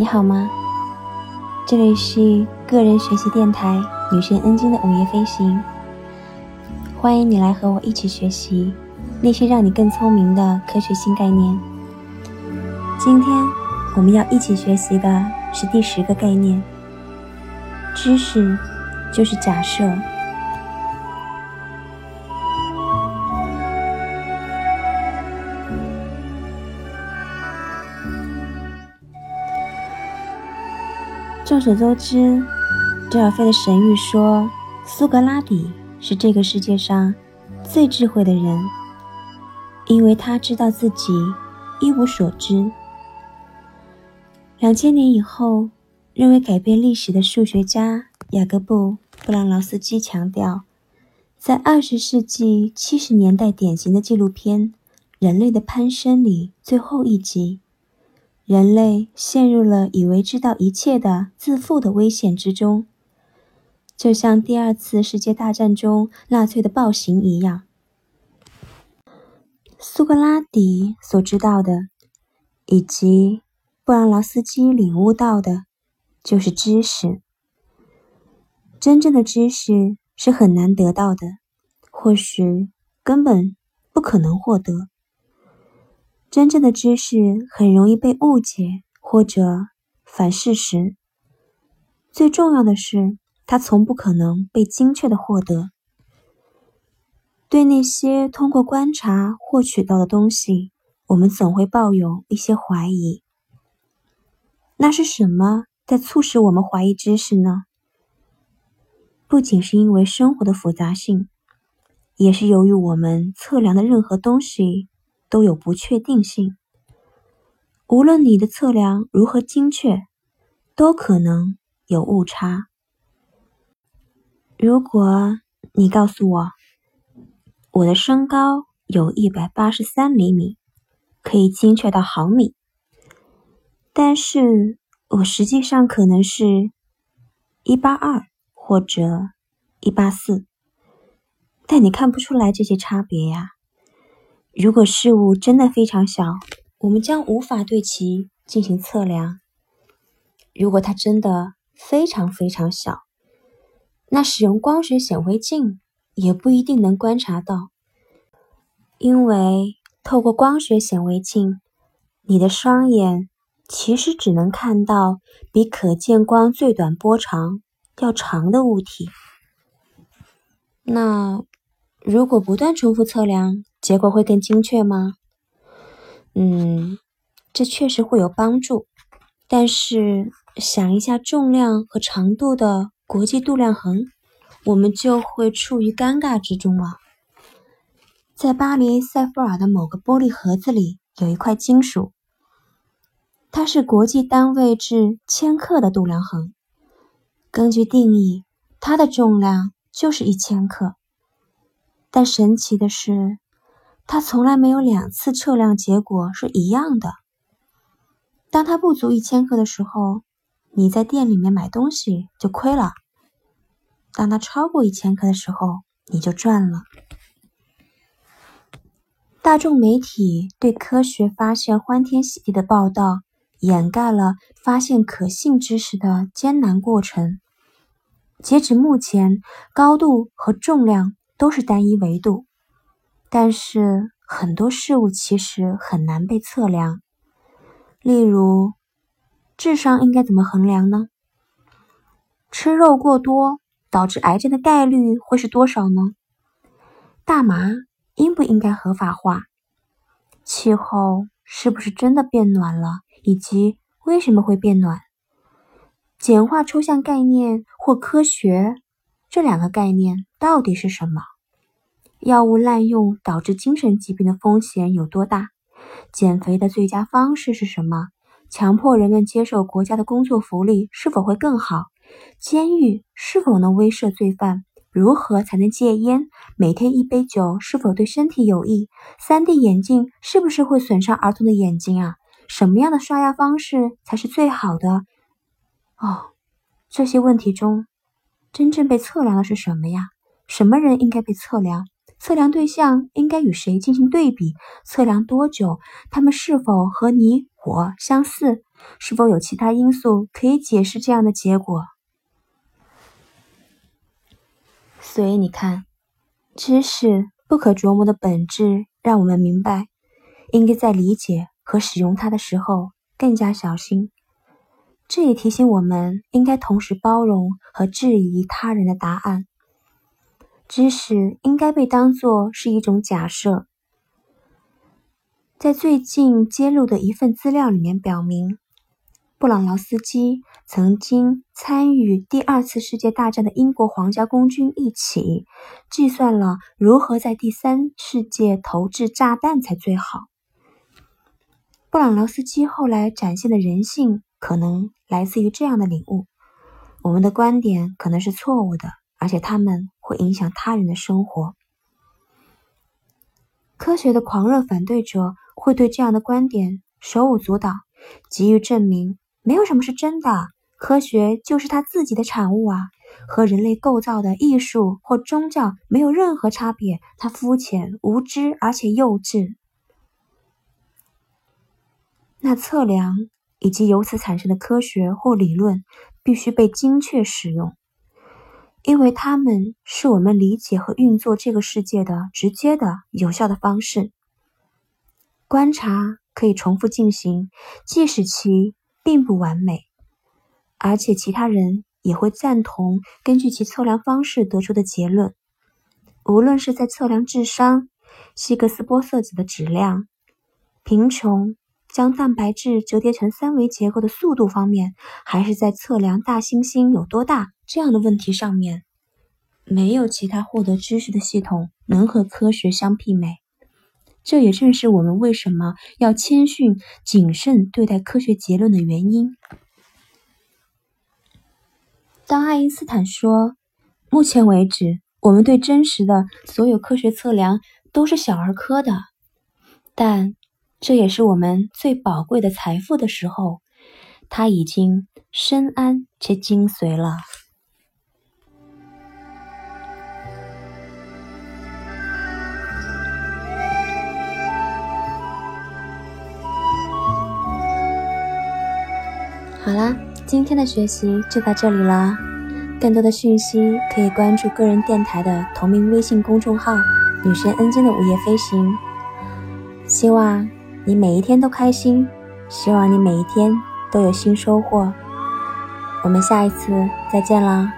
你好吗？这里是个人学习电台女神恩晶的午夜飞行，欢迎你来和我一起学习那些让你更聪明的科学新概念。今天我们要一起学习的是第十个概念：知识就是假设。众所周知，德尔菲的神谕说，苏格拉底是这个世界上最智慧的人，因为他知道自己一无所知。两千年以后，认为改变历史的数学家雅各布·布朗劳斯基强调，在二十世纪七十年代典型的纪录片《人类的攀升》里最后一集。人类陷入了以为知道一切的自负的危险之中，就像第二次世界大战中纳粹的暴行一样。苏格拉底所知道的，以及布朗劳斯基领悟到的，就是知识。真正的知识是很难得到的，或许根本不可能获得。真正的知识很容易被误解或者反事实。最重要的是，它从不可能被精确的获得。对那些通过观察获取到的东西，我们总会抱有一些怀疑。那是什么在促使我们怀疑知识呢？不仅是因为生活的复杂性，也是由于我们测量的任何东西。都有不确定性。无论你的测量如何精确，都可能有误差。如果你告诉我我的身高有一百八十三厘米，可以精确到毫米，但是我实际上可能是一八二或者一八四，但你看不出来这些差别呀。如果事物真的非常小，我们将无法对其进行测量。如果它真的非常非常小，那使用光学显微镜也不一定能观察到，因为透过光学显微镜，你的双眼其实只能看到比可见光最短波长要长的物体。那如果不断重复测量，结果会更精确吗？嗯，这确实会有帮助。但是想一下重量和长度的国际度量衡，我们就会处于尴尬之中了。在巴黎塞夫尔的某个玻璃盒子里有一块金属，它是国际单位制千克的度量衡。根据定义，它的重量就是一千克。但神奇的是。它从来没有两次测量结果是一样的。当它不足一千克的时候，你在店里面买东西就亏了；当它超过一千克的时候，你就赚了。大众媒体对科学发现欢天喜地的报道，掩盖了发现可信知识的艰难过程。截止目前，高度和重量都是单一维度。但是很多事物其实很难被测量，例如智商应该怎么衡量呢？吃肉过多导致癌症的概率会是多少呢？大麻应不应该合法化？气候是不是真的变暖了？以及为什么会变暖？简化抽象概念或科学这两个概念到底是什么？药物滥用导致精神疾病的风险有多大？减肥的最佳方式是什么？强迫人们接受国家的工作福利是否会更好？监狱是否能威慑罪犯？如何才能戒烟？每天一杯酒是否对身体有益？3D 眼镜是不是会损伤儿童的眼睛啊？什么样的刷牙方式才是最好的？哦，这些问题中，真正被测量的是什么呀？什么人应该被测量？测量对象应该与谁进行对比？测量多久？他们是否和你我相似？是否有其他因素可以解释这样的结果？所以你看，知识不可琢磨的本质，让我们明白，应该在理解和使用它的时候更加小心。这也提醒我们，应该同时包容和质疑他人的答案。知识应该被当作是一种假设。在最近揭露的一份资料里面表明，布朗劳斯基曾经参与第二次世界大战的英国皇家空军一起计算了如何在第三世界投掷炸弹才最好。布朗劳斯基后来展现的人性，可能来自于这样的领悟：我们的观点可能是错误的。而且他们会影响他人的生活。科学的狂热反对者会对这样的观点手舞足蹈，急于证明没有什么是真的，科学就是他自己的产物啊，和人类构造的艺术或宗教没有任何差别。他肤浅、无知而且幼稚。那测量以及由此产生的科学或理论必须被精确使用。因为它们是我们理解和运作这个世界的直接的、有效的方式。观察可以重复进行，即使其并不完美，而且其他人也会赞同根据其测量方式得出的结论。无论是在测量智商、希格斯玻色子的质量、贫穷、将蛋白质折叠成三维结构的速度方面，还是在测量大猩猩有多大。这样的问题上面，没有其他获得知识的系统能和科学相媲美。这也正是我们为什么要谦逊谨慎对待科学结论的原因。当爱因斯坦说：“目前为止，我们对真实的所有科学测量都是小儿科的，但这也是我们最宝贵的财富”的时候，他已经深谙且精髓了。好啦，今天的学习就到这里了。更多的讯息可以关注个人电台的同名微信公众号“女神恩晶的午夜飞行”。希望你每一天都开心，希望你每一天都有新收获。我们下一次再见了！